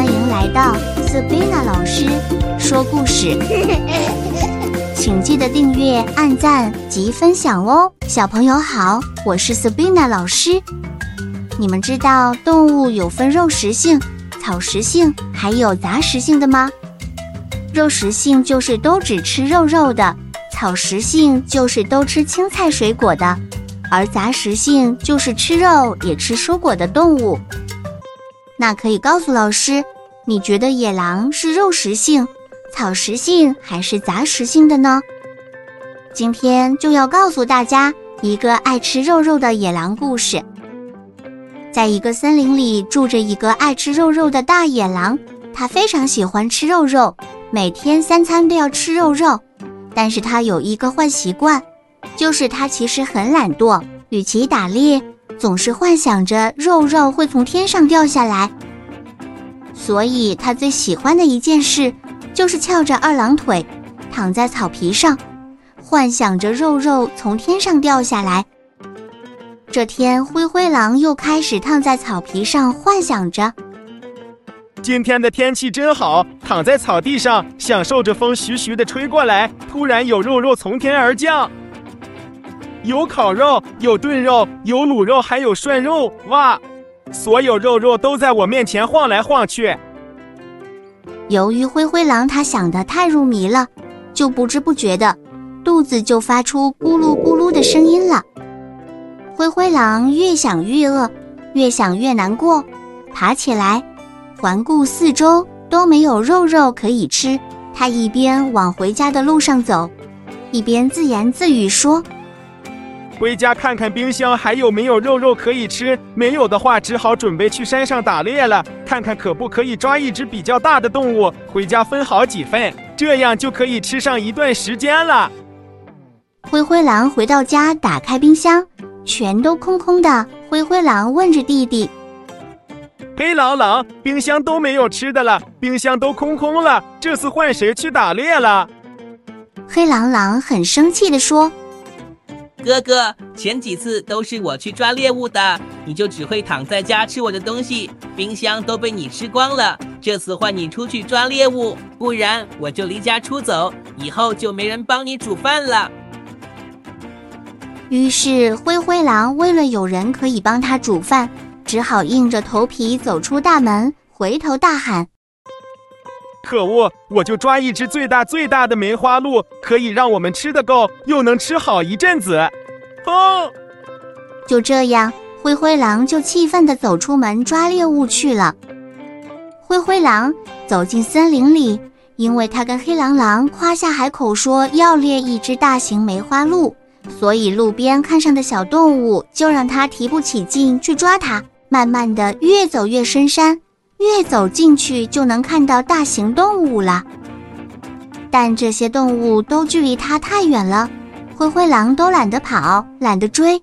欢迎来到 Sabina 老师说故事，请记得订阅、按赞及分享哦。小朋友好，我是 Sabina 老师。你们知道动物有分肉食性、草食性，还有杂食性的吗？肉食性就是都只吃肉肉的，草食性就是都吃青菜水果的，而杂食性就是吃肉也吃蔬果的动物。那可以告诉老师，你觉得野狼是肉食性、草食性还是杂食性的呢？今天就要告诉大家一个爱吃肉肉的野狼故事。在一个森林里住着一个爱吃肉肉的大野狼，它非常喜欢吃肉肉，每天三餐都要吃肉肉。但是它有一个坏习惯，就是它其实很懒惰，与其打猎。总是幻想着肉肉会从天上掉下来，所以他最喜欢的一件事就是翘着二郎腿，躺在草皮上，幻想着肉肉从天上掉下来。这天，灰灰狼又开始躺在草皮上，幻想着：今天的天气真好，躺在草地上，享受着风徐徐的吹过来，突然有肉肉从天而降。有烤肉，有炖肉，有卤肉，还有涮肉，哇！所有肉肉都在我面前晃来晃去。由于灰灰狼他想的太入迷了，就不知不觉的，肚子就发出咕噜咕噜的声音了。灰灰狼越想越饿，越想越难过，爬起来，环顾四周都没有肉肉可以吃。他一边往回家的路上走，一边自言自语说。回家看看冰箱还有没有肉肉可以吃，没有的话，只好准备去山上打猎了。看看可不可以抓一只比较大的动物，回家分好几份，这样就可以吃上一段时间了。灰灰狼回到家，打开冰箱，全都空空的。灰灰狼问着弟弟：“黑狼狼，冰箱都没有吃的了，冰箱都空空了，这次换谁去打猎了？”黑狼狼很生气地说。哥哥，前几次都是我去抓猎物的，你就只会躺在家吃我的东西，冰箱都被你吃光了。这次换你出去抓猎物，不然我就离家出走，以后就没人帮你煮饭了。于是灰灰狼为了有人可以帮他煮饭，只好硬着头皮走出大门，回头大喊。可恶！我就抓一只最大最大的梅花鹿，可以让我们吃得够，又能吃好一阵子。哼！就这样，灰灰狼就气愤地走出门抓猎物去了。灰灰狼走进森林里，因为他跟黑狼狼夸下海口说要猎一只大型梅花鹿，所以路边看上的小动物就让他提不起劲去抓它。慢慢的，越走越深山。越走进去就能看到大型动物了，但这些动物都距离它太远了，灰灰狼都懒得跑，懒得追，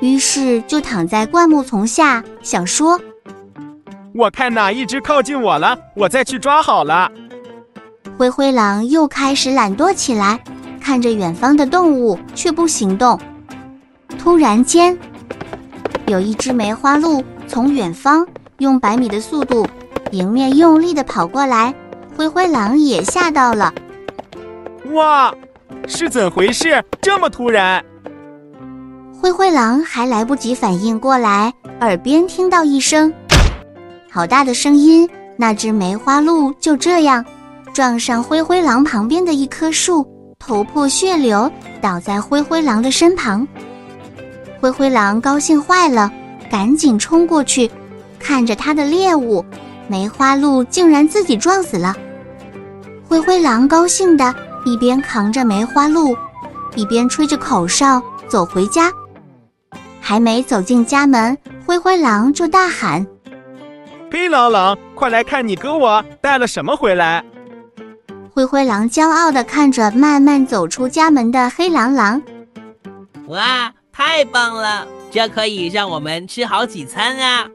于是就躺在灌木丛下，想说：“我看哪一只靠近我了，我再去抓好了。”灰灰狼又开始懒惰起来，看着远方的动物却不行动。突然间，有一只梅花鹿从远方。用百米的速度迎面用力的跑过来，灰灰狼也吓到了。哇，是怎回事？这么突然！灰灰狼还来不及反应过来，耳边听到一声好大的声音，那只梅花鹿就这样撞上灰灰狼旁边的一棵树，头破血流，倒在灰灰狼的身旁。灰灰狼高兴坏了，赶紧冲过去。看着他的猎物，梅花鹿竟然自己撞死了。灰灰狼高兴的一边扛着梅花鹿，一边吹着口哨走回家。还没走进家门，灰灰狼就大喊：“黑狼狼，快来看你哥我带了什么回来！”灰灰狼骄傲地看着慢慢走出家门的黑狼狼：“哇，太棒了！这可以让我们吃好几餐啊！”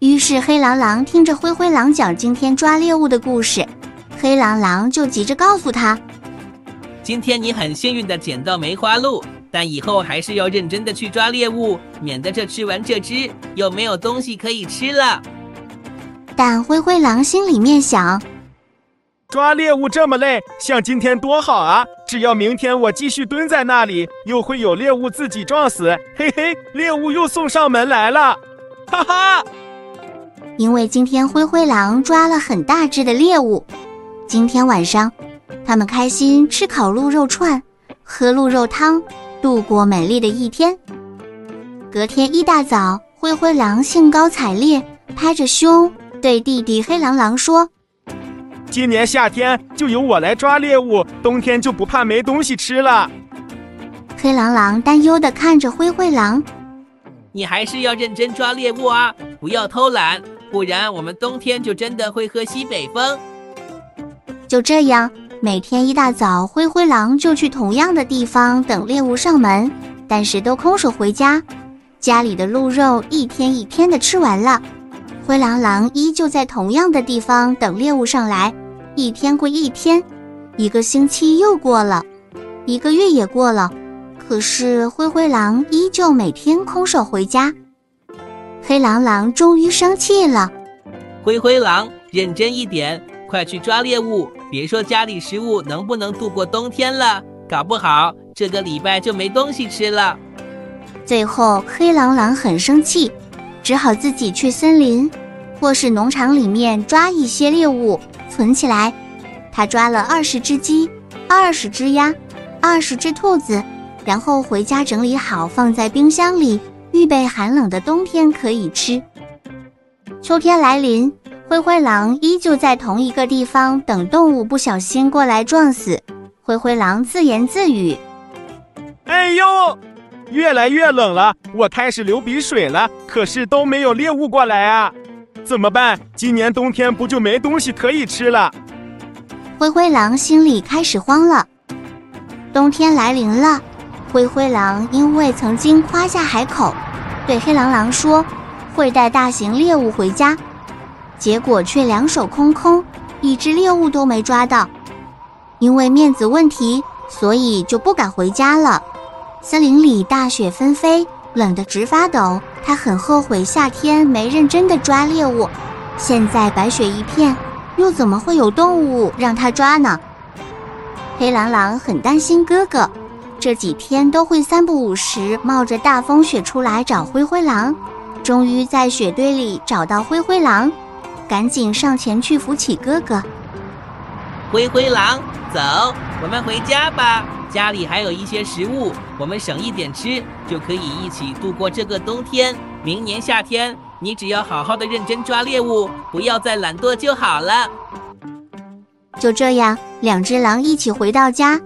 于是黑狼狼听着灰灰狼讲今天抓猎物的故事，黑狼狼就急着告诉他：“今天你很幸运的捡到梅花鹿，但以后还是要认真的去抓猎物，免得这吃完这只又没有东西可以吃了。”但灰灰狼心里面想：抓猎物这么累，像今天多好啊！只要明天我继续蹲在那里，又会有猎物自己撞死。嘿嘿，猎物又送上门来了，哈哈！因为今天灰灰狼抓了很大只的猎物，今天晚上他们开心吃烤鹿肉串，喝鹿肉汤，度过美丽的一天。隔天一大早，灰灰狼兴高采烈，拍着胸对弟弟黑狼狼说：“今年夏天就由我来抓猎物，冬天就不怕没东西吃了。”黑狼狼担忧地看着灰灰狼：“你还是要认真抓猎物啊，不要偷懒。”不然，我们冬天就真的会喝西北风。就这样，每天一大早，灰灰狼就去同样的地方等猎物上门，但是都空手回家。家里的鹿肉一天一天的吃完了，灰狼狼依旧在同样的地方等猎物上来。一天过一天，一个星期又过了，一个月也过了，可是灰灰狼依旧每天空手回家。黑狼狼终于生气了，灰灰狼，认真一点，快去抓猎物！别说家里食物能不能度过冬天了，搞不好这个礼拜就没东西吃了。最后，黑狼狼很生气，只好自己去森林或是农场里面抓一些猎物存起来。他抓了二十只鸡，二十只鸭，二十只兔子，然后回家整理好，放在冰箱里。预备寒冷的冬天可以吃。秋天来临，灰灰狼依旧在同一个地方等动物不小心过来撞死。灰灰狼自言自语：“哎呦，越来越冷了，我开始流鼻水了。可是都没有猎物过来啊，怎么办？今年冬天不就没东西可以吃了？”灰灰狼心里开始慌了。冬天来临了。灰灰狼因为曾经夸下海口，对黑狼狼说会带大型猎物回家，结果却两手空空，一只猎物都没抓到。因为面子问题，所以就不敢回家了。森林里大雪纷飞，冷得直发抖。他很后悔夏天没认真的抓猎物，现在白雪一片，又怎么会有动物让他抓呢？黑狼狼很担心哥哥。这几天都会三不五时冒着大风雪出来找灰灰狼，终于在雪堆里找到灰灰狼，赶紧上前去扶起哥哥。灰灰狼，走，我们回家吧。家里还有一些食物，我们省一点吃，就可以一起度过这个冬天。明年夏天，你只要好好的认真抓猎物，不要再懒惰就好了。就这样，两只狼一起回到家。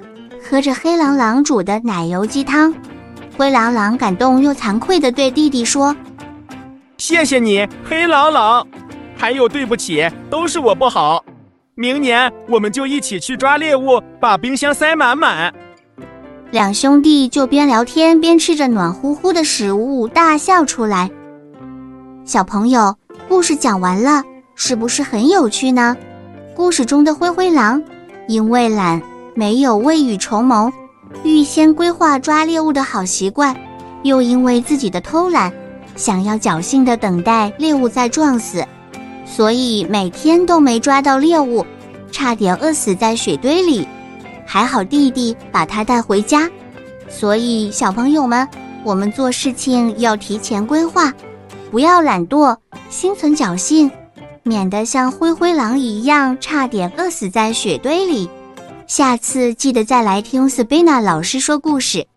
喝着黑狼狼煮的奶油鸡汤，灰狼狼感动又惭愧地对弟弟说：“谢谢你，黑狼狼，还有对不起，都是我不好。明年我们就一起去抓猎物，把冰箱塞满满。”两兄弟就边聊天边吃着暖乎乎的食物，大笑出来。小朋友，故事讲完了，是不是很有趣呢？故事中的灰灰狼因为懒。没有未雨绸缪、预先规划抓猎物的好习惯，又因为自己的偷懒，想要侥幸的等待猎物再撞死，所以每天都没抓到猎物，差点饿死在雪堆里。还好弟弟把他带回家。所以小朋友们，我们做事情要提前规划，不要懒惰，心存侥幸，免得像灰灰狼一样差点饿死在雪堆里。下次记得再来听 Sabina 老师说故事。